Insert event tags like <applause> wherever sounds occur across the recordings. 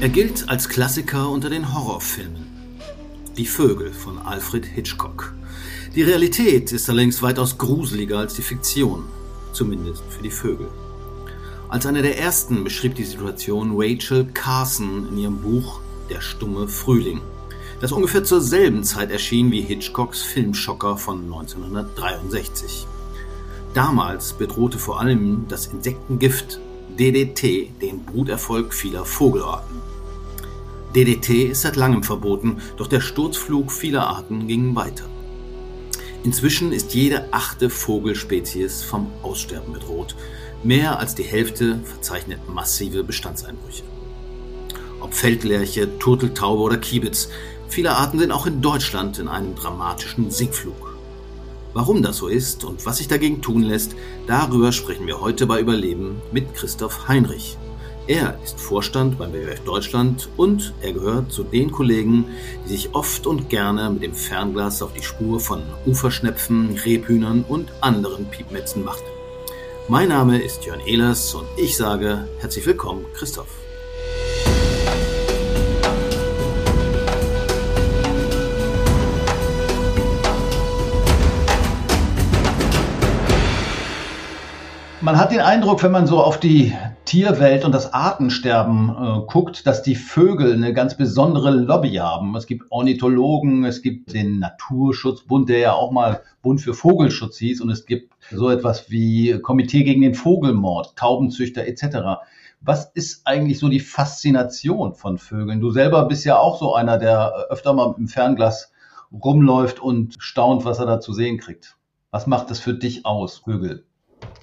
Er gilt als Klassiker unter den Horrorfilmen. Die Vögel von Alfred Hitchcock. Die Realität ist allerdings weitaus gruseliger als die Fiktion, zumindest für die Vögel. Als eine der ersten beschrieb die Situation Rachel Carson in ihrem Buch Der stumme Frühling, das ungefähr zur selben Zeit erschien wie Hitchcocks Filmschocker von 1963. Damals bedrohte vor allem das Insektengift DDT den Bruterfolg vieler Vogelarten. DDT ist seit langem verboten, doch der Sturzflug vieler Arten ging weiter. Inzwischen ist jede achte Vogelspezies vom Aussterben bedroht. Mehr als die Hälfte verzeichnet massive Bestandseinbrüche. Ob Feldlerche, Turteltaube oder Kiebitz, viele Arten sind auch in Deutschland in einem dramatischen Sinkflug. Warum das so ist und was sich dagegen tun lässt, darüber sprechen wir heute bei Überleben mit Christoph Heinrich. Er ist Vorstand beim WWF Deutschland und er gehört zu den Kollegen, die sich oft und gerne mit dem Fernglas auf die Spur von Uferschnepfen, Rebhühnern und anderen Piepmetzen macht. Mein Name ist Jörn Ehlers und ich sage herzlich willkommen, Christoph. Man hat den Eindruck, wenn man so auf die Tierwelt und das Artensterben äh, guckt, dass die Vögel eine ganz besondere Lobby haben. Es gibt Ornithologen, es gibt den Naturschutzbund, der ja auch mal Bund für Vogelschutz hieß, und es gibt so etwas wie Komitee gegen den Vogelmord, Taubenzüchter etc. Was ist eigentlich so die Faszination von Vögeln? Du selber bist ja auch so einer, der öfter mal im Fernglas rumläuft und staunt, was er da zu sehen kriegt. Was macht das für dich aus, Vögel?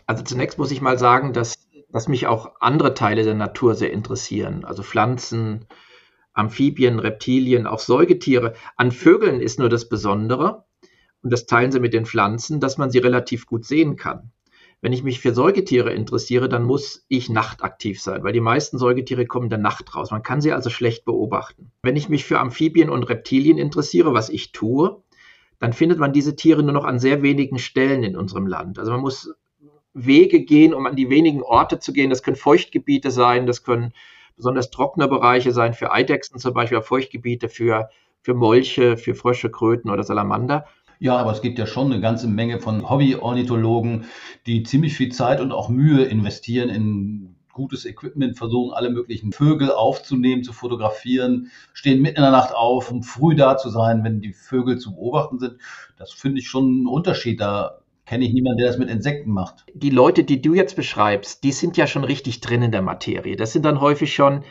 Also zunächst muss ich mal sagen, dass, dass mich auch andere Teile der Natur sehr interessieren. Also Pflanzen, Amphibien, Reptilien, auch Säugetiere. An Vögeln ist nur das Besondere, und das teilen sie mit den Pflanzen, dass man sie relativ gut sehen kann. Wenn ich mich für Säugetiere interessiere, dann muss ich nachtaktiv sein, weil die meisten Säugetiere kommen in der Nacht raus. Man kann sie also schlecht beobachten. Wenn ich mich für Amphibien und Reptilien interessiere, was ich tue, dann findet man diese Tiere nur noch an sehr wenigen Stellen in unserem Land. Also man muss Wege gehen, um an die wenigen Orte zu gehen. Das können Feuchtgebiete sein, das können besonders trockene Bereiche sein, für Eidechsen zum Beispiel, Feuchtgebiete für, für Molche, für Frösche, Kröten oder Salamander. Ja, aber es gibt ja schon eine ganze Menge von Hobby-Ornithologen, die ziemlich viel Zeit und auch Mühe investieren in gutes Equipment, versuchen alle möglichen Vögel aufzunehmen, zu fotografieren, stehen mitten in der Nacht auf, um früh da zu sein, wenn die Vögel zu beobachten sind. Das finde ich schon einen Unterschied. Da kenne ich niemanden, der das mit Insekten macht. Die Leute, die du jetzt beschreibst, die sind ja schon richtig drin in der Materie. Das sind dann häufig schon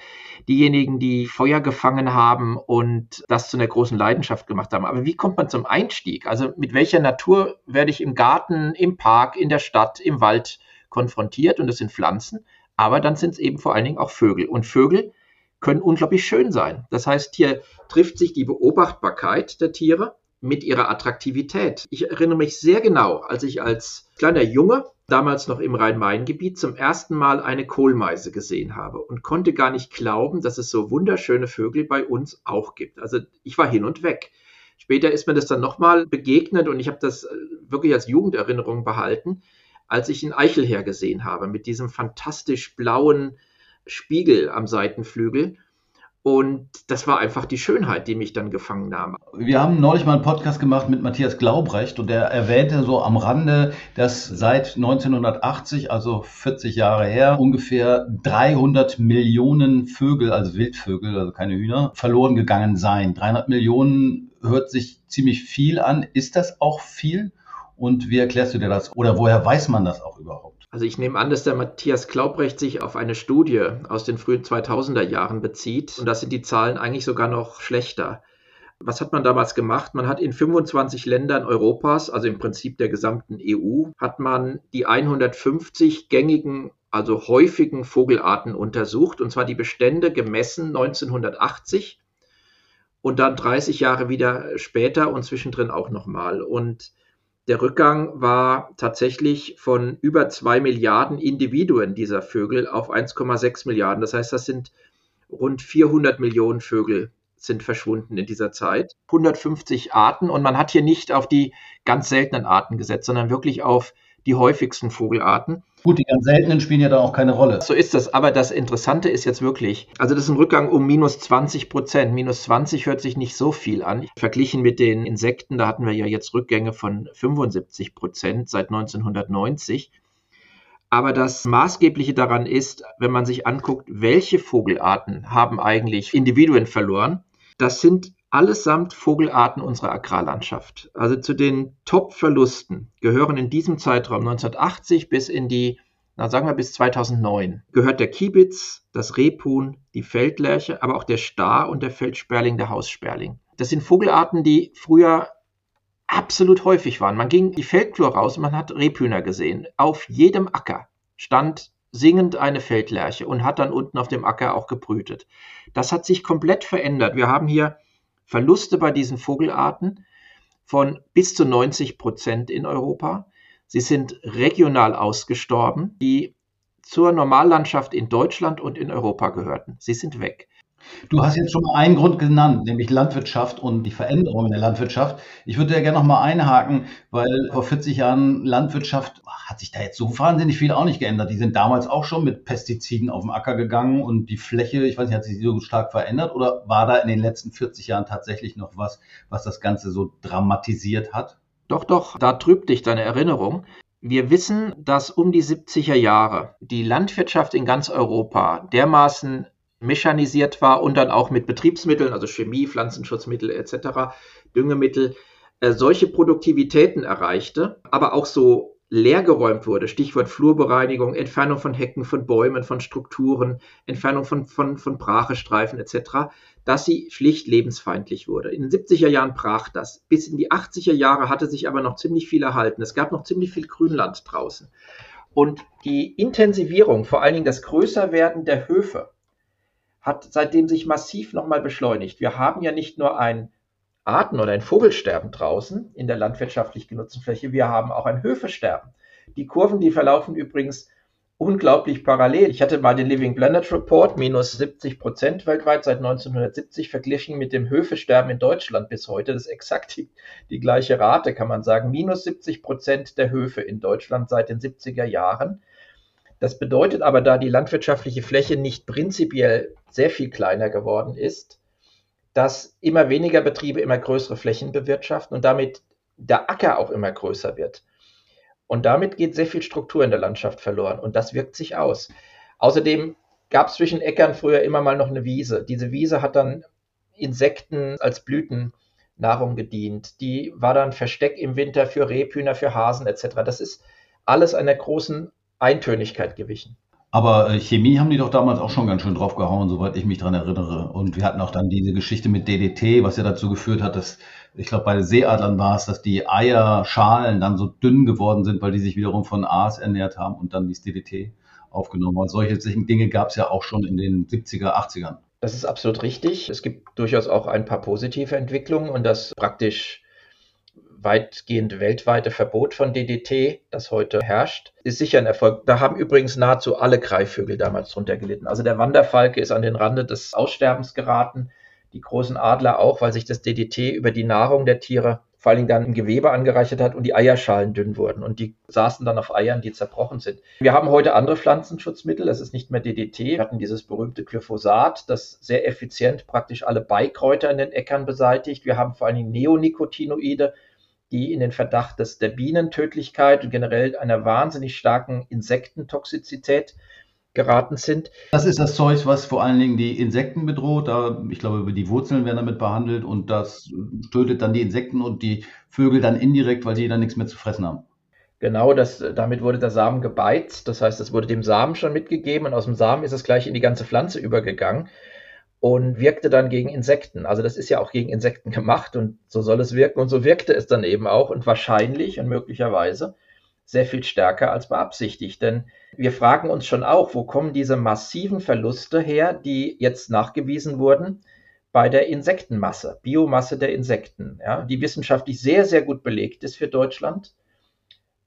diejenigen, die Feuer gefangen haben und das zu einer großen Leidenschaft gemacht haben. Aber wie kommt man zum Einstieg? Also mit welcher Natur werde ich im Garten, im Park, in der Stadt, im Wald konfrontiert? Und das sind Pflanzen, aber dann sind es eben vor allen Dingen auch Vögel. Und Vögel können unglaublich schön sein. Das heißt, hier trifft sich die Beobachtbarkeit der Tiere mit ihrer Attraktivität. Ich erinnere mich sehr genau, als ich als kleiner Junge, damals noch im Rhein-Main-Gebiet, zum ersten Mal eine Kohlmeise gesehen habe und konnte gar nicht glauben, dass es so wunderschöne Vögel bei uns auch gibt. Also ich war hin und weg. Später ist mir das dann nochmal begegnet und ich habe das äh, wirklich als Jugenderinnerung behalten, als ich einen Eichelherr gesehen habe mit diesem fantastisch blauen Spiegel am Seitenflügel. Und das war einfach die Schönheit, die mich dann gefangen nahm. Wir haben neulich mal einen Podcast gemacht mit Matthias Glaubrecht und der erwähnte so am Rande, dass seit 1980, also 40 Jahre her, ungefähr 300 Millionen Vögel, also Wildvögel, also keine Hühner, verloren gegangen seien. 300 Millionen hört sich ziemlich viel an. Ist das auch viel? Und wie erklärst du dir das? Oder woher weiß man das auch überhaupt? Also ich nehme an, dass der Matthias Glaubrecht sich auf eine Studie aus den frühen 2000er Jahren bezieht. Und da sind die Zahlen eigentlich sogar noch schlechter. Was hat man damals gemacht? Man hat in 25 Ländern Europas, also im Prinzip der gesamten EU, hat man die 150 gängigen, also häufigen Vogelarten untersucht, und zwar die Bestände gemessen 1980 und dann 30 Jahre wieder später und zwischendrin auch nochmal. Und der Rückgang war tatsächlich von über zwei Milliarden Individuen dieser Vögel auf 1,6 Milliarden. Das heißt, das sind rund 400 Millionen Vögel sind verschwunden in dieser Zeit. 150 Arten und man hat hier nicht auf die ganz seltenen Arten gesetzt, sondern wirklich auf die häufigsten Vogelarten. Gut, die ganz seltenen spielen ja da auch keine Rolle. So ist das. Aber das Interessante ist jetzt wirklich, also das ist ein Rückgang um minus 20 Prozent. Minus 20 hört sich nicht so viel an. Verglichen mit den Insekten, da hatten wir ja jetzt Rückgänge von 75 Prozent seit 1990. Aber das Maßgebliche daran ist, wenn man sich anguckt, welche Vogelarten haben eigentlich Individuen verloren, das sind allesamt Vogelarten unserer Agrarlandschaft. Also zu den Top-Verlusten gehören in diesem Zeitraum 1980 bis in die, na sagen wir bis 2009, gehört der Kiebitz, das Rebhuhn, die Feldlerche, aber auch der Star und der Feldsperling, der Haussperling. Das sind Vogelarten, die früher absolut häufig waren. Man ging die Feldflur raus und man hat Rebhühner gesehen. Auf jedem Acker stand singend eine Feldlerche und hat dann unten auf dem Acker auch gebrütet. Das hat sich komplett verändert. Wir haben hier Verluste bei diesen Vogelarten von bis zu 90 Prozent in Europa. Sie sind regional ausgestorben, die zur Normallandschaft in Deutschland und in Europa gehörten. Sie sind weg. Du hast jetzt schon mal einen Grund genannt, nämlich Landwirtschaft und die Veränderung in der Landwirtschaft. Ich würde ja gerne noch mal einhaken, weil vor 40 Jahren Landwirtschaft hat sich da jetzt so wahnsinnig viel auch nicht geändert. Die sind damals auch schon mit Pestiziden auf den Acker gegangen und die Fläche, ich weiß nicht, hat sich so stark verändert oder war da in den letzten 40 Jahren tatsächlich noch was, was das Ganze so dramatisiert hat? Doch, doch, da trübt dich deine Erinnerung. Wir wissen, dass um die 70er Jahre die Landwirtschaft in ganz Europa dermaßen mechanisiert war und dann auch mit Betriebsmitteln, also Chemie, Pflanzenschutzmittel etc., Düngemittel, äh, solche Produktivitäten erreichte, aber auch so leergeräumt wurde, Stichwort Flurbereinigung, Entfernung von Hecken, von Bäumen, von Strukturen, Entfernung von, von, von Brachestreifen etc., dass sie schlicht lebensfeindlich wurde. In den 70er Jahren brach das. Bis in die 80er Jahre hatte sich aber noch ziemlich viel erhalten. Es gab noch ziemlich viel Grünland draußen. Und die Intensivierung, vor allen Dingen das Größerwerden der Höfe, hat seitdem sich massiv nochmal beschleunigt. Wir haben ja nicht nur ein Arten- oder ein Vogelsterben draußen in der landwirtschaftlich genutzten Fläche, wir haben auch ein Höfesterben. Die Kurven, die verlaufen übrigens unglaublich parallel. Ich hatte mal den Living Planet Report, minus 70 Prozent weltweit seit 1970, verglichen mit dem Höfesterben in Deutschland bis heute. Das ist exakt die, die gleiche Rate, kann man sagen. Minus 70 Prozent der Höfe in Deutschland seit den 70er Jahren. Das bedeutet aber, da die landwirtschaftliche Fläche nicht prinzipiell sehr viel kleiner geworden ist, dass immer weniger Betriebe immer größere Flächen bewirtschaften und damit der Acker auch immer größer wird. Und damit geht sehr viel Struktur in der Landschaft verloren und das wirkt sich aus. Außerdem gab es zwischen Äckern früher immer mal noch eine Wiese. Diese Wiese hat dann Insekten als Blütennahrung gedient. Die war dann Versteck im Winter für Rebhühner, für Hasen etc. Das ist alles einer großen Eintönigkeit gewichen. Aber äh, Chemie haben die doch damals auch schon ganz schön draufgehauen, soweit ich mich daran erinnere. Und wir hatten auch dann diese Geschichte mit DDT, was ja dazu geführt hat, dass, ich glaube, bei den Seeadlern war es, dass die Eierschalen dann so dünn geworden sind, weil die sich wiederum von Aas ernährt haben und dann dieses DDT aufgenommen haben. Solche Dinge gab es ja auch schon in den 70er, 80ern. Das ist absolut richtig. Es gibt durchaus auch ein paar positive Entwicklungen und das praktisch weitgehend weltweite Verbot von DDT, das heute herrscht, ist sicher ein Erfolg. Da haben übrigens nahezu alle Greifvögel damals drunter gelitten. Also der Wanderfalke ist an den Rande des Aussterbens geraten, die großen Adler auch, weil sich das DDT über die Nahrung der Tiere vor allen Dingen dann im Gewebe angereichert hat und die Eierschalen dünn wurden und die saßen dann auf Eiern, die zerbrochen sind. Wir haben heute andere Pflanzenschutzmittel, das ist nicht mehr DDT. Wir hatten dieses berühmte Glyphosat, das sehr effizient praktisch alle Beikräuter in den Äckern beseitigt. Wir haben vor allen Dingen Neonicotinoide, die in den Verdacht des, der Bienentödlichkeit und generell einer wahnsinnig starken Insektentoxizität geraten sind. Das ist das Zeug, was vor allen Dingen die Insekten bedroht. Da, ich glaube, die Wurzeln werden damit behandelt und das tötet dann die Insekten und die Vögel dann indirekt, weil die dann nichts mehr zu fressen haben. Genau, das, damit wurde der Samen gebeizt. Das heißt, es wurde dem Samen schon mitgegeben und aus dem Samen ist es gleich in die ganze Pflanze übergegangen und wirkte dann gegen Insekten. Also das ist ja auch gegen Insekten gemacht und so soll es wirken und so wirkte es dann eben auch und wahrscheinlich und möglicherweise sehr viel stärker als beabsichtigt. Denn wir fragen uns schon auch, wo kommen diese massiven Verluste her, die jetzt nachgewiesen wurden bei der Insektenmasse, Biomasse der Insekten, ja, die wissenschaftlich sehr, sehr gut belegt ist für Deutschland.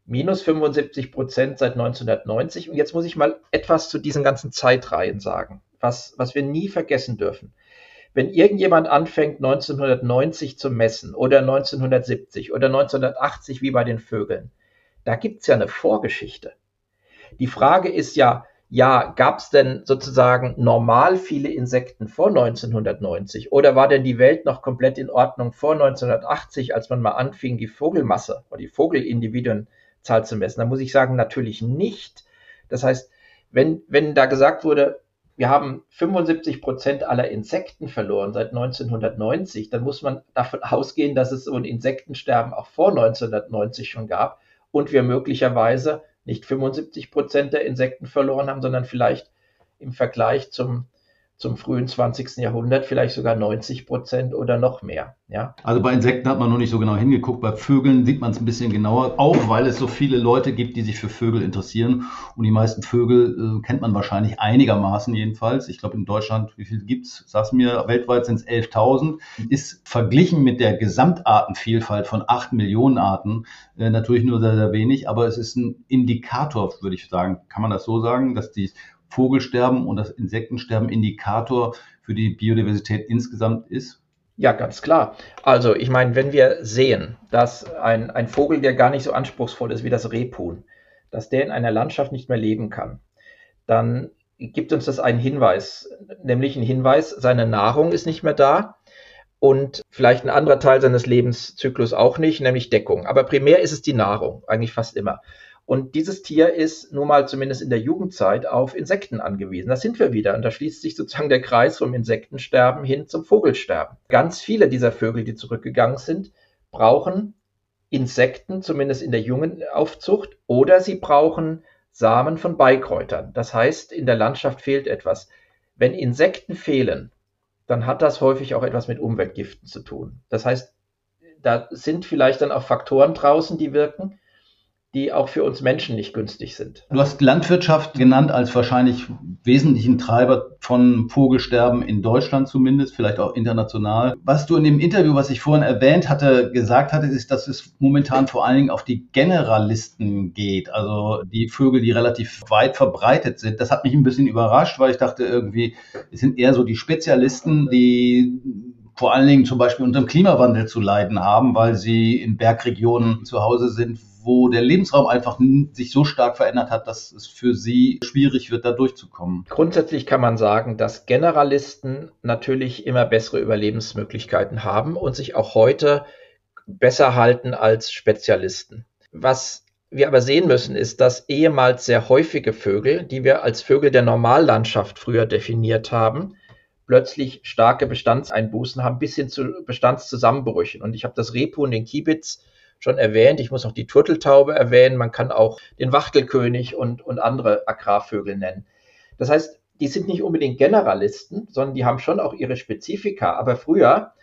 Minus 75 Prozent seit 1990. Und jetzt muss ich mal etwas zu diesen ganzen Zeitreihen sagen was, was wir nie vergessen dürfen. Wenn irgendjemand anfängt, 1990 zu messen oder 1970 oder 1980 wie bei den Vögeln, Da gibt es ja eine Vorgeschichte. Die Frage ist ja, ja, gab es denn sozusagen normal viele Insekten vor 1990 oder war denn die Welt noch komplett in Ordnung vor 1980, als man mal anfing, die Vogelmasse oder die Vogelindividuenzahl zu messen? Da muss ich sagen, natürlich nicht. Das heißt, wenn, wenn da gesagt wurde, wir haben 75 Prozent aller Insekten verloren seit 1990, dann muss man davon <laughs> ausgehen, dass es so ein Insektensterben auch vor 1990 schon gab und wir möglicherweise nicht 75 Prozent der Insekten verloren haben, sondern vielleicht im Vergleich zum zum frühen 20. Jahrhundert vielleicht sogar 90 Prozent oder noch mehr. Ja. Also bei Insekten hat man noch nicht so genau hingeguckt. Bei Vögeln sieht man es ein bisschen genauer, auch weil es so viele Leute gibt, die sich für Vögel interessieren. Und die meisten Vögel äh, kennt man wahrscheinlich einigermaßen jedenfalls. Ich glaube in Deutschland, wie viel gibt's? Sag's mir, weltweit sind es 11.000. Ist verglichen mit der Gesamtartenvielfalt von 8 Millionen Arten äh, natürlich nur sehr, sehr wenig. Aber es ist ein Indikator, würde ich sagen. Kann man das so sagen, dass die Vogelsterben und das Insektensterben Indikator für die Biodiversität insgesamt ist? Ja, ganz klar. Also ich meine, wenn wir sehen, dass ein, ein Vogel, der gar nicht so anspruchsvoll ist wie das Rebhuhn, dass der in einer Landschaft nicht mehr leben kann, dann gibt uns das einen Hinweis, nämlich einen Hinweis, seine Nahrung ist nicht mehr da und vielleicht ein anderer Teil seines Lebenszyklus auch nicht, nämlich Deckung. Aber primär ist es die Nahrung, eigentlich fast immer. Und dieses Tier ist nun mal zumindest in der Jugendzeit auf Insekten angewiesen. Da sind wir wieder. Und da schließt sich sozusagen der Kreis vom Insektensterben hin zum Vogelsterben. Ganz viele dieser Vögel, die zurückgegangen sind, brauchen Insekten, zumindest in der jungen Aufzucht, oder sie brauchen Samen von Beikräutern. Das heißt, in der Landschaft fehlt etwas. Wenn Insekten fehlen, dann hat das häufig auch etwas mit Umweltgiften zu tun. Das heißt, da sind vielleicht dann auch Faktoren draußen, die wirken die auch für uns Menschen nicht günstig sind. Du hast Landwirtschaft genannt als wahrscheinlich wesentlichen Treiber von Vogelsterben in Deutschland zumindest, vielleicht auch international. Was du in dem Interview, was ich vorhin erwähnt hatte, gesagt hattest, ist, dass es momentan vor allen Dingen auf die Generalisten geht, also die Vögel, die relativ weit verbreitet sind. Das hat mich ein bisschen überrascht, weil ich dachte irgendwie, es sind eher so die Spezialisten, die vor allen Dingen zum Beispiel unter dem Klimawandel zu leiden haben, weil sie in Bergregionen zu Hause sind, wo der Lebensraum einfach sich so stark verändert hat, dass es für sie schwierig wird, da durchzukommen. Grundsätzlich kann man sagen, dass Generalisten natürlich immer bessere Überlebensmöglichkeiten haben und sich auch heute besser halten als Spezialisten. Was wir aber sehen müssen, ist, dass ehemals sehr häufige Vögel, die wir als Vögel der Normallandschaft früher definiert haben, plötzlich starke Bestandseinbußen haben, bis hin zu Bestandszusammenbrüchen. Und ich habe das Rebhuhn, den Kiebitz, schon erwähnt. Ich muss auch die Turteltaube erwähnen. Man kann auch den Wachtelkönig und, und andere Agrarvögel nennen. Das heißt, die sind nicht unbedingt Generalisten, sondern die haben schon auch ihre Spezifika. Aber früher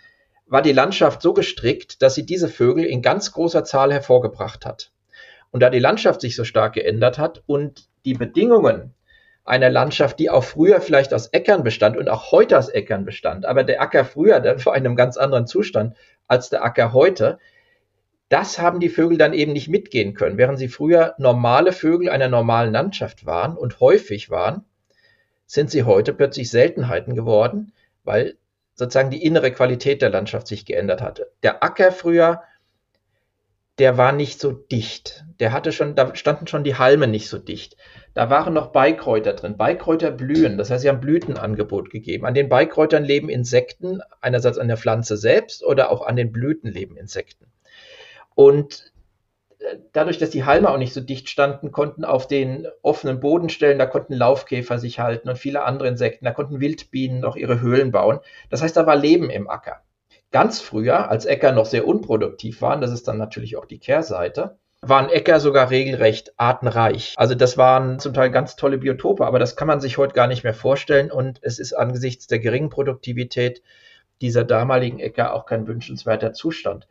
war die Landschaft so gestrickt, dass sie diese Vögel in ganz großer Zahl hervorgebracht hat. Und da die Landschaft sich so stark geändert hat und die Bedingungen einer Landschaft, die auch früher vielleicht aus Äckern bestand und auch heute aus Äckern bestand, aber der Acker früher, war in einem ganz anderen Zustand als der Acker heute, das haben die Vögel dann eben nicht mitgehen können. Während sie früher normale Vögel einer normalen Landschaft waren und häufig waren, sind sie heute plötzlich Seltenheiten geworden, weil sozusagen die innere Qualität der Landschaft sich geändert hatte. Der Acker früher, der war nicht so dicht. Der hatte schon, da standen schon die Halme nicht so dicht. Da waren noch Beikräuter drin. Beikräuter blühen, das heißt, sie haben Blütenangebot gegeben. An den Beikräutern leben Insekten, einerseits an der Pflanze selbst oder auch an den Blüten leben Insekten. Und äh, dadurch, dass die Halme auch nicht so dicht standen, konnten auf den offenen Bodenstellen, da konnten Laufkäfer sich halten und viele andere Insekten, da konnten Wildbienen noch ihre Höhlen bauen. Das heißt, da war Leben im Acker. Ganz früher, als Äcker noch sehr unproduktiv waren, das ist dann natürlich auch die Kehrseite, waren Äcker sogar regelrecht artenreich. Also das waren zum Teil ganz tolle Biotope, aber das kann man sich heute gar nicht mehr vorstellen und es ist angesichts der geringen Produktivität dieser damaligen Äcker auch kein wünschenswerter Zustand.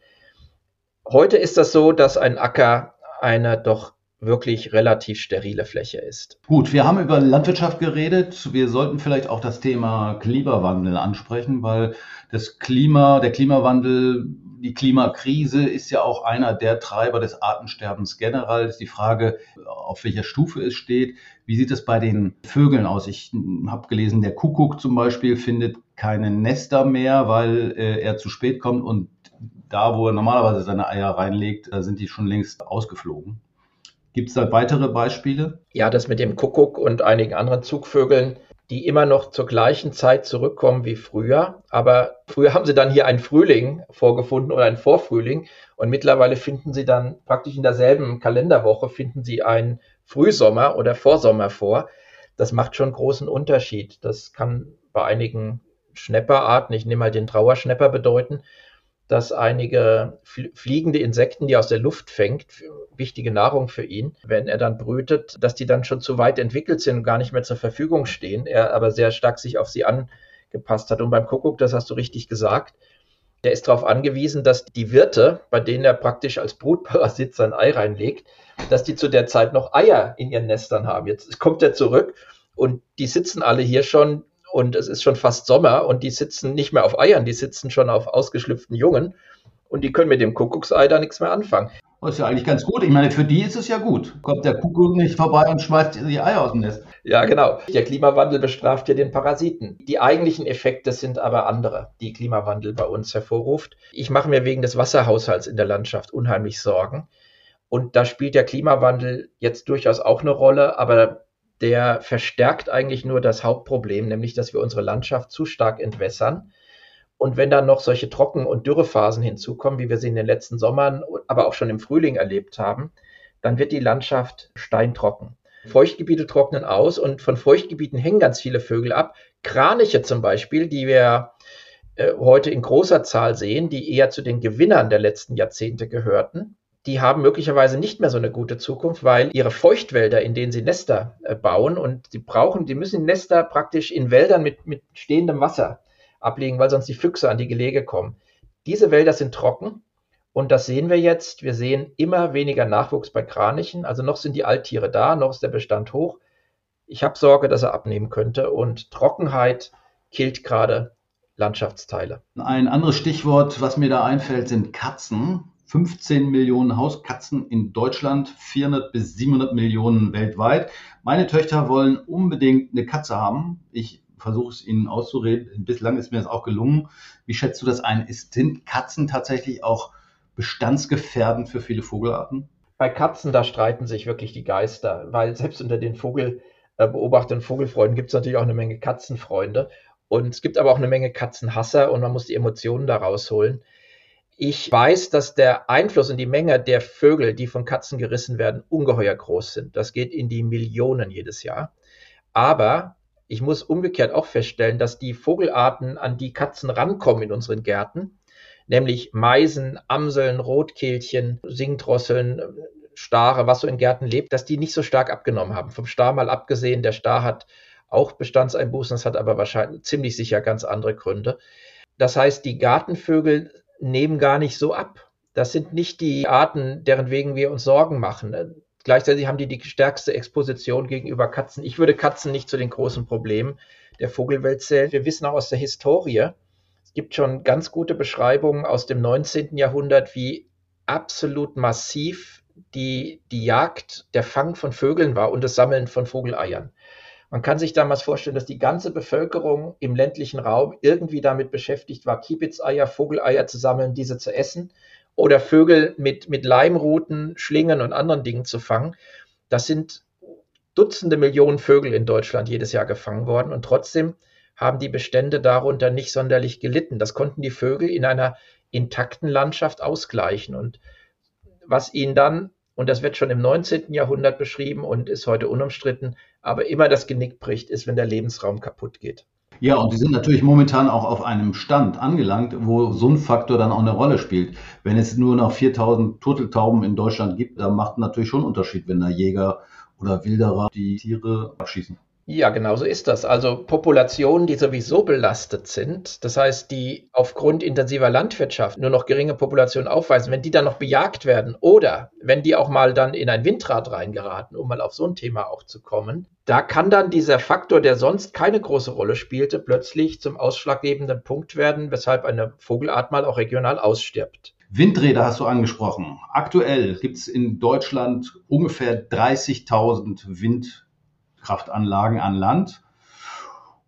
Heute ist das so, dass ein Acker eine doch wirklich relativ sterile Fläche ist. Gut, wir haben über Landwirtschaft geredet. Wir sollten vielleicht auch das Thema Klimawandel ansprechen, weil das Klima, der Klimawandel, die Klimakrise ist ja auch einer der Treiber des Artensterbens generell. Ist die Frage, auf welcher Stufe es steht. Wie sieht es bei den Vögeln aus? Ich habe gelesen, der Kuckuck zum Beispiel findet keine Nester mehr, weil äh, er zu spät kommt und da, wo er normalerweise seine Eier reinlegt, da sind die schon längst ausgeflogen. Gibt es da weitere Beispiele? Ja, das mit dem Kuckuck und einigen anderen Zugvögeln, die immer noch zur gleichen Zeit zurückkommen wie früher. Aber früher haben sie dann hier einen Frühling vorgefunden oder einen Vorfrühling. Und mittlerweile finden sie dann praktisch in derselben Kalenderwoche finden sie einen Frühsommer oder Vorsommer vor. Das macht schon großen Unterschied. Das kann bei einigen Schnepperarten, ich nehme mal den Trauerschnepper bedeuten, dass einige fliegende Insekten, die aus der Luft fängt, wichtige Nahrung für ihn, wenn er dann brütet, dass die dann schon zu weit entwickelt sind und gar nicht mehr zur Verfügung stehen, er aber sehr stark sich auf sie angepasst hat. Und beim Kuckuck, das hast du richtig gesagt, der ist darauf angewiesen, dass die Wirte, bei denen er praktisch als Brutparasit sein Ei reinlegt, dass die zu der Zeit noch Eier in ihren Nestern haben. Jetzt kommt er zurück und die sitzen alle hier schon und es ist schon fast Sommer und die sitzen nicht mehr auf Eiern, die sitzen schon auf ausgeschlüpften Jungen und die können mit dem Kuckucksei da nichts mehr anfangen. Das ist ja eigentlich ganz gut. Ich meine, für die ist es ja gut. Kommt der Kuckuck nicht vorbei und schmeißt die Eier aus dem Nest. Ja, genau. Der Klimawandel bestraft ja den Parasiten. Die eigentlichen Effekte sind aber andere, die Klimawandel bei uns hervorruft. Ich mache mir wegen des Wasserhaushalts in der Landschaft unheimlich Sorgen. Und da spielt der Klimawandel jetzt durchaus auch eine Rolle, aber der verstärkt eigentlich nur das Hauptproblem, nämlich dass wir unsere Landschaft zu stark entwässern. Und wenn dann noch solche Trocken- und Dürrephasen hinzukommen, wie wir sie in den letzten Sommern, aber auch schon im Frühling erlebt haben, dann wird die Landschaft steintrocken. Feuchtgebiete trocknen aus und von Feuchtgebieten hängen ganz viele Vögel ab. Kraniche zum Beispiel, die wir äh, heute in großer Zahl sehen, die eher zu den Gewinnern der letzten Jahrzehnte gehörten, die haben möglicherweise nicht mehr so eine gute Zukunft, weil ihre Feuchtwälder, in denen sie Nester äh, bauen und die brauchen, die müssen Nester praktisch in Wäldern mit, mit stehendem Wasser ablegen, weil sonst die Füchse an die Gelege kommen. Diese Wälder sind trocken und das sehen wir jetzt. Wir sehen immer weniger Nachwuchs bei Kranichen. Also noch sind die Alttiere da, noch ist der Bestand hoch. Ich habe Sorge, dass er abnehmen könnte und Trockenheit killt gerade Landschaftsteile. Ein anderes Stichwort, was mir da einfällt, sind Katzen. 15 Millionen Hauskatzen in Deutschland, 400 bis 700 Millionen weltweit. Meine Töchter wollen unbedingt eine Katze haben. Ich versuche es ihnen auszureden. Bislang ist mir das auch gelungen. Wie schätzt du das ein? Sind Katzen tatsächlich auch bestandsgefährdend für viele Vogelarten? Bei Katzen, da streiten sich wirklich die Geister, weil selbst unter den Vogelbeobachtern und Vogelfreunden gibt es natürlich auch eine Menge Katzenfreunde. Und es gibt aber auch eine Menge Katzenhasser und man muss die Emotionen da rausholen. Ich weiß, dass der Einfluss und die Menge der Vögel, die von Katzen gerissen werden, ungeheuer groß sind. Das geht in die Millionen jedes Jahr. Aber ich muss umgekehrt auch feststellen, dass die Vogelarten, an die Katzen rankommen in unseren Gärten, nämlich Meisen, Amseln, Rotkehlchen, Singdrosseln, Stare, was so in Gärten lebt, dass die nicht so stark abgenommen haben. Vom Star mal abgesehen, der Star hat auch Bestandseinbußen, das hat aber wahrscheinlich ziemlich sicher ganz andere Gründe. Das heißt, die Gartenvögel nehmen gar nicht so ab. Das sind nicht die Arten, deren wegen wir uns Sorgen machen. Gleichzeitig haben die die stärkste Exposition gegenüber Katzen. Ich würde Katzen nicht zu den großen Problemen der Vogelwelt zählen. Wir wissen auch aus der Historie, es gibt schon ganz gute Beschreibungen aus dem 19. Jahrhundert, wie absolut massiv die, die Jagd, der Fang von Vögeln war und das Sammeln von Vogeleiern. Man kann sich damals vorstellen, dass die ganze Bevölkerung im ländlichen Raum irgendwie damit beschäftigt war, Kiebitzeier, Vogeleier zu sammeln, diese zu essen oder Vögel mit, mit Leimruten, Schlingen und anderen Dingen zu fangen. Das sind Dutzende Millionen Vögel in Deutschland jedes Jahr gefangen worden und trotzdem haben die Bestände darunter nicht sonderlich gelitten. Das konnten die Vögel in einer intakten Landschaft ausgleichen und was ihnen dann und das wird schon im 19. Jahrhundert beschrieben und ist heute unumstritten, aber immer das Genick bricht, ist, wenn der Lebensraum kaputt geht. Ja, und die sind natürlich momentan auch auf einem Stand angelangt, wo so ein Faktor dann auch eine Rolle spielt. Wenn es nur noch 4000 Turteltauben in Deutschland gibt, dann macht natürlich schon einen Unterschied, wenn da Jäger oder Wilderer die Tiere abschießen. Ja, genau so ist das. Also Populationen, die sowieso belastet sind, das heißt, die aufgrund intensiver Landwirtschaft nur noch geringe Populationen aufweisen, wenn die dann noch bejagt werden oder wenn die auch mal dann in ein Windrad reingeraten, um mal auf so ein Thema auch zu kommen, da kann dann dieser Faktor, der sonst keine große Rolle spielte, plötzlich zum ausschlaggebenden Punkt werden, weshalb eine Vogelart mal auch regional ausstirbt. Windräder hast du angesprochen. Aktuell gibt es in Deutschland ungefähr 30.000 Wind Windkraftanlagen an Land.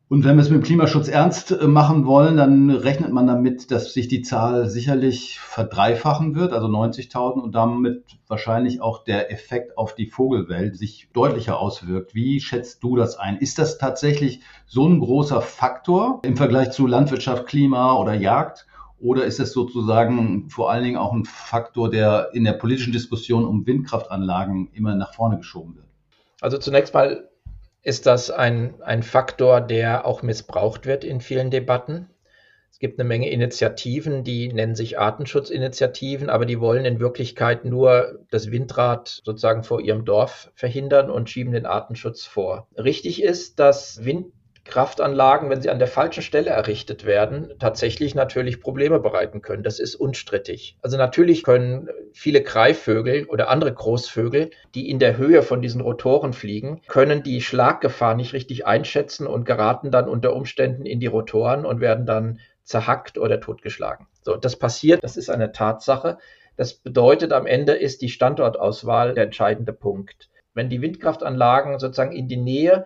Und wenn wir es mit dem Klimaschutz ernst machen wollen, dann rechnet man damit, dass sich die Zahl sicherlich verdreifachen wird, also 90.000 und damit wahrscheinlich auch der Effekt auf die Vogelwelt sich deutlicher auswirkt. Wie schätzt du das ein? Ist das tatsächlich so ein großer Faktor im Vergleich zu Landwirtschaft, Klima oder Jagd? Oder ist es sozusagen vor allen Dingen auch ein Faktor, der in der politischen Diskussion um Windkraftanlagen immer nach vorne geschoben wird? Also zunächst mal ist das ein, ein Faktor, der auch missbraucht wird in vielen Debatten. Es gibt eine Menge Initiativen, die nennen sich Artenschutzinitiativen, aber die wollen in Wirklichkeit nur das Windrad sozusagen vor ihrem Dorf verhindern und schieben den Artenschutz vor. Richtig ist, dass Wind Kraftanlagen, wenn sie an der falschen Stelle errichtet werden, tatsächlich natürlich Probleme bereiten können. Das ist unstrittig. Also natürlich können viele Greifvögel oder andere Großvögel, die in der Höhe von diesen Rotoren fliegen, können die Schlaggefahr nicht richtig einschätzen und geraten dann unter Umständen in die Rotoren und werden dann zerhackt oder totgeschlagen. So, das passiert, das ist eine Tatsache. Das bedeutet, am Ende ist die Standortauswahl der entscheidende Punkt. Wenn die Windkraftanlagen sozusagen in die Nähe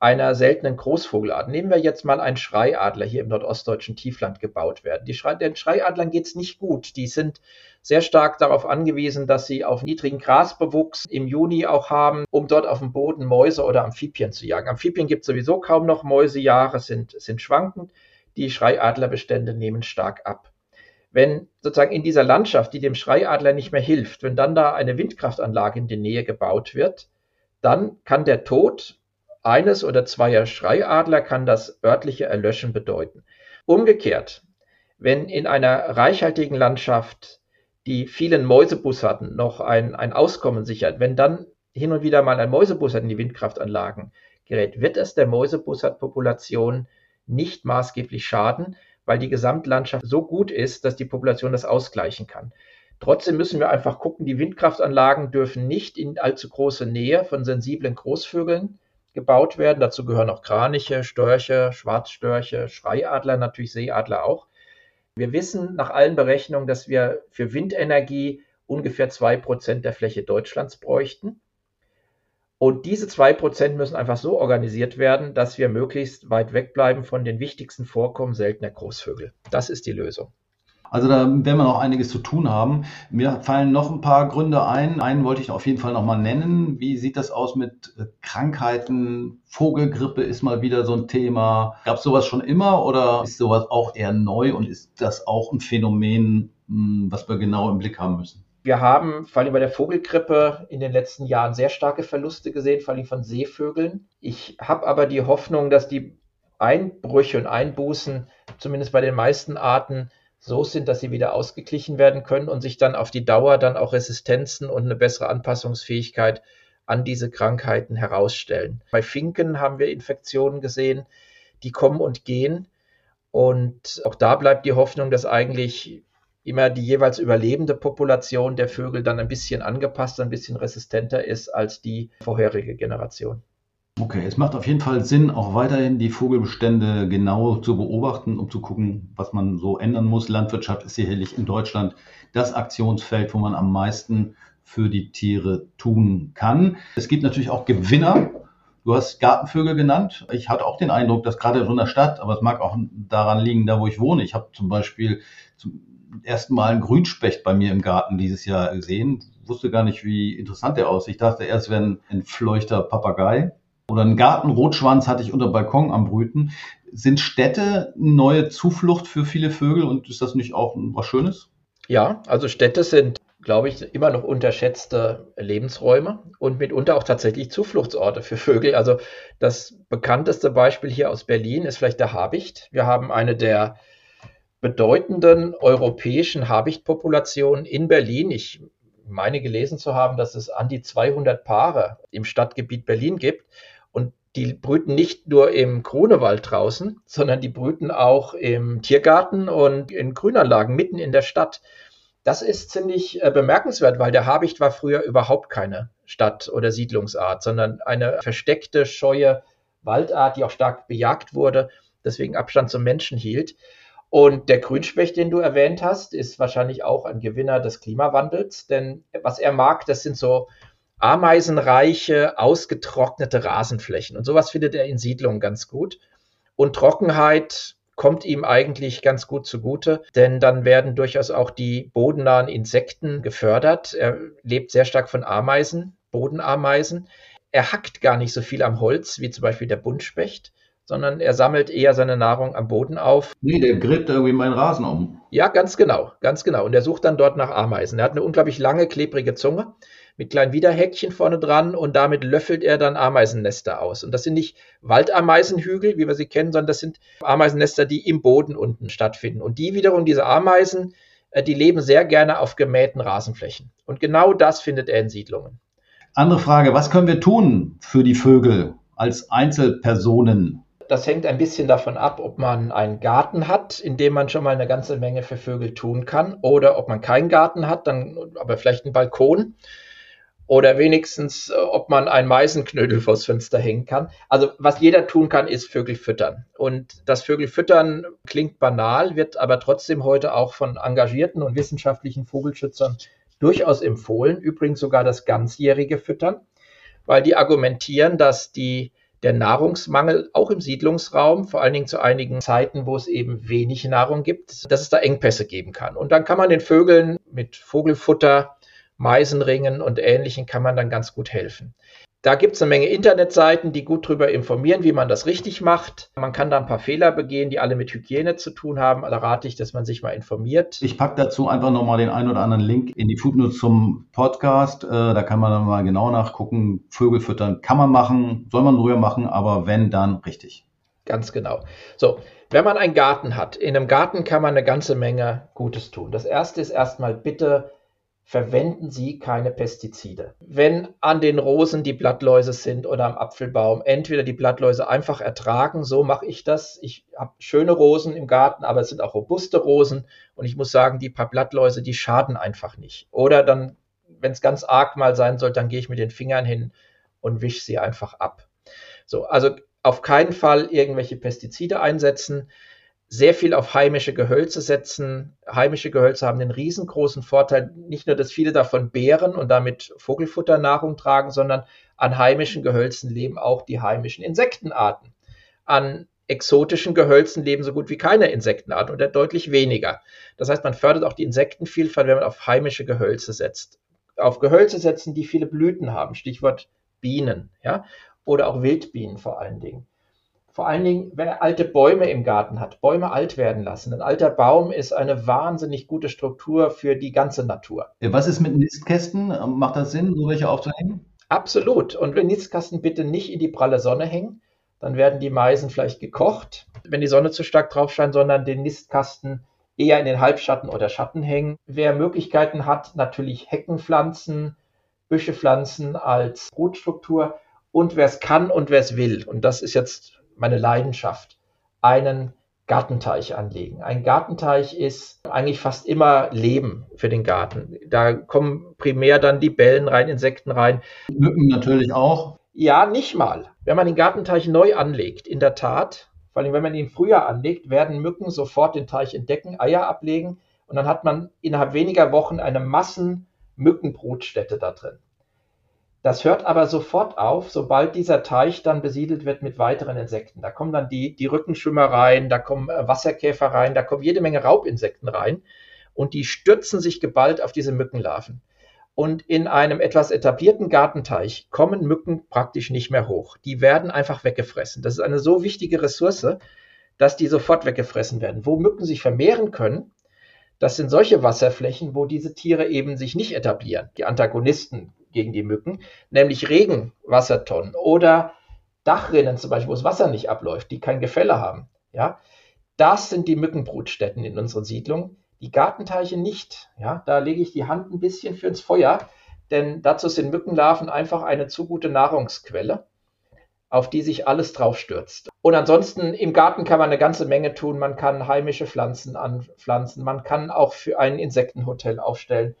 einer seltenen Großvogelart. Nehmen wir jetzt mal einen Schreiadler hier im nordostdeutschen Tiefland gebaut werden. Die Schrei den Schreiadlern geht es nicht gut. Die sind sehr stark darauf angewiesen, dass sie auf niedrigen Grasbewuchs im Juni auch haben, um dort auf dem Boden Mäuse oder Amphibien zu jagen. Amphibien gibt es sowieso kaum noch, Mäusejahre sind, sind schwankend. Die Schreiadlerbestände nehmen stark ab. Wenn sozusagen in dieser Landschaft, die dem Schreiadler nicht mehr hilft, wenn dann da eine Windkraftanlage in die Nähe gebaut wird, dann kann der Tod eines oder zweier Schreiadler kann das örtliche Erlöschen bedeuten. Umgekehrt, wenn in einer reichhaltigen Landschaft die vielen Mäusebussarden noch ein, ein Auskommen sichert, wenn dann hin und wieder mal ein Mäusebussard in die Windkraftanlagen gerät, wird es der Mäusebussardpopulation nicht maßgeblich schaden, weil die Gesamtlandschaft so gut ist, dass die Population das ausgleichen kann. Trotzdem müssen wir einfach gucken, die Windkraftanlagen dürfen nicht in allzu große Nähe von sensiblen Großvögeln gebaut werden. Dazu gehören auch Kraniche, Störche, Schwarzstörche, Schreiadler, natürlich Seeadler auch. Wir wissen nach allen Berechnungen, dass wir für Windenergie ungefähr zwei Prozent der Fläche Deutschlands bräuchten. Und diese zwei Prozent müssen einfach so organisiert werden, dass wir möglichst weit wegbleiben von den wichtigsten Vorkommen seltener Großvögel. Das ist die Lösung. Also da werden wir noch einiges zu tun haben. Mir fallen noch ein paar Gründe ein. Einen wollte ich auf jeden Fall nochmal nennen. Wie sieht das aus mit äh, Krankheiten? Vogelgrippe ist mal wieder so ein Thema. Gab es sowas schon immer oder ist sowas auch eher neu und ist das auch ein Phänomen, hm, was wir genau im Blick haben müssen? Wir haben vor allem bei der Vogelgrippe in den letzten Jahren sehr starke Verluste gesehen, vor allem von Seevögeln. Ich habe aber die Hoffnung, dass die Einbrüche und Einbußen, zumindest bei den meisten Arten, so sind, dass sie wieder ausgeglichen werden können und sich dann auf die Dauer dann auch Resistenzen und eine bessere Anpassungsfähigkeit an diese Krankheiten herausstellen. Bei Finken haben wir Infektionen gesehen, die kommen und gehen. Und auch da bleibt die Hoffnung, dass eigentlich immer die jeweils überlebende Population der Vögel dann ein bisschen angepasster, ein bisschen resistenter ist als die vorherige Generation. Okay, es macht auf jeden Fall Sinn, auch weiterhin die Vogelbestände genau zu beobachten, um zu gucken, was man so ändern muss. Landwirtschaft ist sicherlich in Deutschland das Aktionsfeld, wo man am meisten für die Tiere tun kann. Es gibt natürlich auch Gewinner. Du hast Gartenvögel genannt. Ich hatte auch den Eindruck, dass gerade in so einer Stadt, aber es mag auch daran liegen, da wo ich wohne. Ich habe zum Beispiel zum ersten Mal einen Grünspecht bei mir im Garten dieses Jahr gesehen. Wusste gar nicht, wie interessant der aussieht. Ich dachte erst, wäre ein entfleuchter Papagei oder einen Gartenrotschwanz hatte ich unter Balkon am Brüten. Sind Städte eine neue Zuflucht für viele Vögel und ist das nicht auch was Schönes? Ja, also Städte sind, glaube ich, immer noch unterschätzte Lebensräume und mitunter auch tatsächlich Zufluchtsorte für Vögel. Also das bekannteste Beispiel hier aus Berlin ist vielleicht der Habicht. Wir haben eine der bedeutenden europäischen Habichtpopulationen in Berlin. Ich meine gelesen zu haben, dass es an die 200 Paare im Stadtgebiet Berlin gibt. Die brüten nicht nur im Grunewald draußen, sondern die brüten auch im Tiergarten und in Grünanlagen mitten in der Stadt. Das ist ziemlich äh, bemerkenswert, weil der Habicht war früher überhaupt keine Stadt- oder Siedlungsart, sondern eine versteckte, scheue Waldart, die auch stark bejagt wurde, deswegen Abstand zum Menschen hielt. Und der Grünspecht, den du erwähnt hast, ist wahrscheinlich auch ein Gewinner des Klimawandels, denn was er mag, das sind so ameisenreiche, ausgetrocknete Rasenflächen. Und sowas findet er in Siedlungen ganz gut. Und Trockenheit kommt ihm eigentlich ganz gut zugute, denn dann werden durchaus auch die bodennahen Insekten gefördert. Er lebt sehr stark von Ameisen, Bodenameisen. Er hackt gar nicht so viel am Holz wie zum Beispiel der Buntspecht, sondern er sammelt eher seine Nahrung am Boden auf. Nee, der gräbt irgendwie meinen Rasen um. Ja, ganz genau, ganz genau. Und er sucht dann dort nach Ameisen. Er hat eine unglaublich lange, klebrige Zunge mit kleinen Widerhäkchen vorne dran und damit löffelt er dann Ameisennester aus. Und das sind nicht Waldameisenhügel, wie wir sie kennen, sondern das sind Ameisennester, die im Boden unten stattfinden. Und die wiederum, diese Ameisen, äh, die leben sehr gerne auf gemähten Rasenflächen. Und genau das findet er in Siedlungen. Andere Frage, was können wir tun für die Vögel als Einzelpersonen? Das hängt ein bisschen davon ab, ob man einen Garten hat, in dem man schon mal eine ganze Menge für Vögel tun kann, oder ob man keinen Garten hat, dann aber vielleicht einen Balkon oder wenigstens, äh, ob man ein Meisenknödel <laughs> vors Fenster hängen kann. Also was jeder tun kann, ist Vögel füttern. Und das Vögel füttern klingt banal, wird aber trotzdem heute auch von engagierten und wissenschaftlichen Vogelschützern durchaus empfohlen. Übrigens sogar das ganzjährige Füttern, weil die argumentieren, dass die der Nahrungsmangel auch im Siedlungsraum, vor allen Dingen zu einigen Zeiten, wo es eben wenig Nahrung gibt, dass es da Engpässe geben kann. Und dann kann man den Vögeln mit Vogelfutter Meisenringen und Ähnlichen kann man dann ganz gut helfen. Da gibt es eine Menge Internetseiten, die gut darüber informieren, wie man das richtig macht. Man kann da ein paar Fehler begehen, die alle mit Hygiene zu tun haben. Da rate ich, dass man sich mal informiert. Ich packe dazu einfach nochmal den einen oder anderen Link in die Footnotes zum Podcast. Äh, da kann man dann mal genau nachgucken. Vögel füttern kann man machen, soll man früher machen, aber wenn, dann richtig. Ganz genau. So, wenn man einen Garten hat, in einem Garten kann man eine ganze Menge Gutes tun. Das erste ist erstmal bitte verwenden Sie keine Pestizide. Wenn an den Rosen die Blattläuse sind oder am Apfelbaum, entweder die Blattläuse einfach ertragen, so mache ich das. Ich habe schöne Rosen im Garten, aber es sind auch robuste Rosen und ich muss sagen, die paar Blattläuse, die schaden einfach nicht. Oder dann, wenn es ganz arg mal sein soll, dann gehe ich mit den Fingern hin und wische sie einfach ab. So, also auf keinen Fall irgendwelche Pestizide einsetzen sehr viel auf heimische Gehölze setzen. Heimische Gehölze haben den riesengroßen Vorteil, nicht nur, dass viele davon Beeren und damit Vogelfutternahrung tragen, sondern an heimischen Gehölzen leben auch die heimischen Insektenarten. An exotischen Gehölzen leben so gut wie keine Insektenarten oder deutlich weniger. Das heißt, man fördert auch die Insektenvielfalt, wenn man auf heimische Gehölze setzt. Auf Gehölze setzen, die viele Blüten haben, Stichwort Bienen, ja, oder auch Wildbienen vor allen Dingen. Vor allen Dingen, wenn er alte Bäume im Garten hat, Bäume alt werden lassen. Ein alter Baum ist eine wahnsinnig gute Struktur für die ganze Natur. Was ist mit Nistkästen? Macht das Sinn, so welche aufzuhängen? Absolut. Und wenn Nistkasten bitte nicht in die pralle Sonne hängen, dann werden die Meisen vielleicht gekocht, wenn die Sonne zu stark drauf scheint, sondern den Nistkasten eher in den Halbschatten oder Schatten hängen. Wer Möglichkeiten hat, natürlich Hecken pflanzen, Büsche pflanzen als Brutstruktur und wer es kann und wer es will. Und das ist jetzt meine Leidenschaft, einen Gartenteich anlegen. Ein Gartenteich ist eigentlich fast immer Leben für den Garten. Da kommen primär dann die Bellen rein, Insekten rein. Mücken natürlich auch. Ja, nicht mal. Wenn man den Gartenteich neu anlegt, in der Tat, vor allem wenn man ihn früher anlegt, werden Mücken sofort den Teich entdecken, Eier ablegen und dann hat man innerhalb weniger Wochen eine Massen Mückenbrutstätte da drin. Das hört aber sofort auf, sobald dieser Teich dann besiedelt wird mit weiteren Insekten. Da kommen dann die, die Rückenschwimmer rein, da kommen äh, Wasserkäfer rein, da kommen jede Menge Raubinsekten rein und die stürzen sich geballt auf diese Mückenlarven. Und in einem etwas etablierten Gartenteich kommen Mücken praktisch nicht mehr hoch. Die werden einfach weggefressen. Das ist eine so wichtige Ressource, dass die sofort weggefressen werden. Wo Mücken sich vermehren können, das sind solche Wasserflächen, wo diese Tiere eben sich nicht etablieren. Die Antagonisten gegen die Mücken, nämlich Regenwassertonnen oder Dachrinnen zum Beispiel, wo das Wasser nicht abläuft, die kein Gefälle haben. Ja, das sind die Mückenbrutstätten in unseren Siedlungen. Die Gartenteiche nicht. Ja, da lege ich die Hand ein bisschen für ins Feuer, denn dazu sind Mückenlarven einfach eine zu gute Nahrungsquelle, auf die sich alles drauf stürzt. Und ansonsten im Garten kann man eine ganze Menge tun. Man kann heimische Pflanzen anpflanzen. Man kann auch für ein Insektenhotel aufstellen.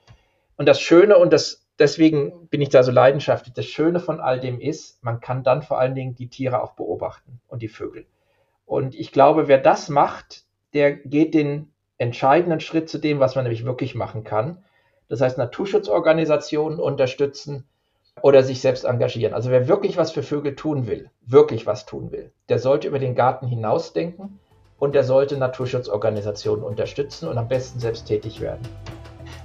Und das Schöne und das deswegen bin ich da so leidenschaftlich. Das Schöne von all dem ist, man kann dann vor allen Dingen die Tiere auch beobachten und die Vögel. Und ich glaube, wer das macht, der geht den entscheidenden Schritt zu dem, was man nämlich wirklich machen kann. Das heißt, Naturschutzorganisationen unterstützen, oder sich selbst engagieren. Also wer wirklich was für Vögel tun will, wirklich was tun will, der sollte über den Garten hinausdenken und der sollte Naturschutzorganisationen unterstützen und am besten selbst tätig werden.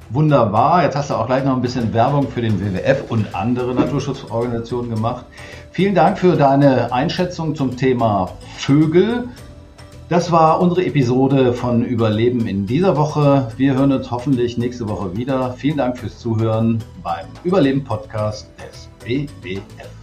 Wunderbar. Jetzt hast du auch gleich noch ein bisschen Werbung für den WWF und andere Naturschutzorganisationen gemacht. Vielen Dank für deine Einschätzung zum Thema Vögel. Das war unsere Episode von Überleben in dieser Woche. Wir hören uns hoffentlich nächste Woche wieder. Vielen Dank fürs Zuhören beim Überleben Podcast des WWF.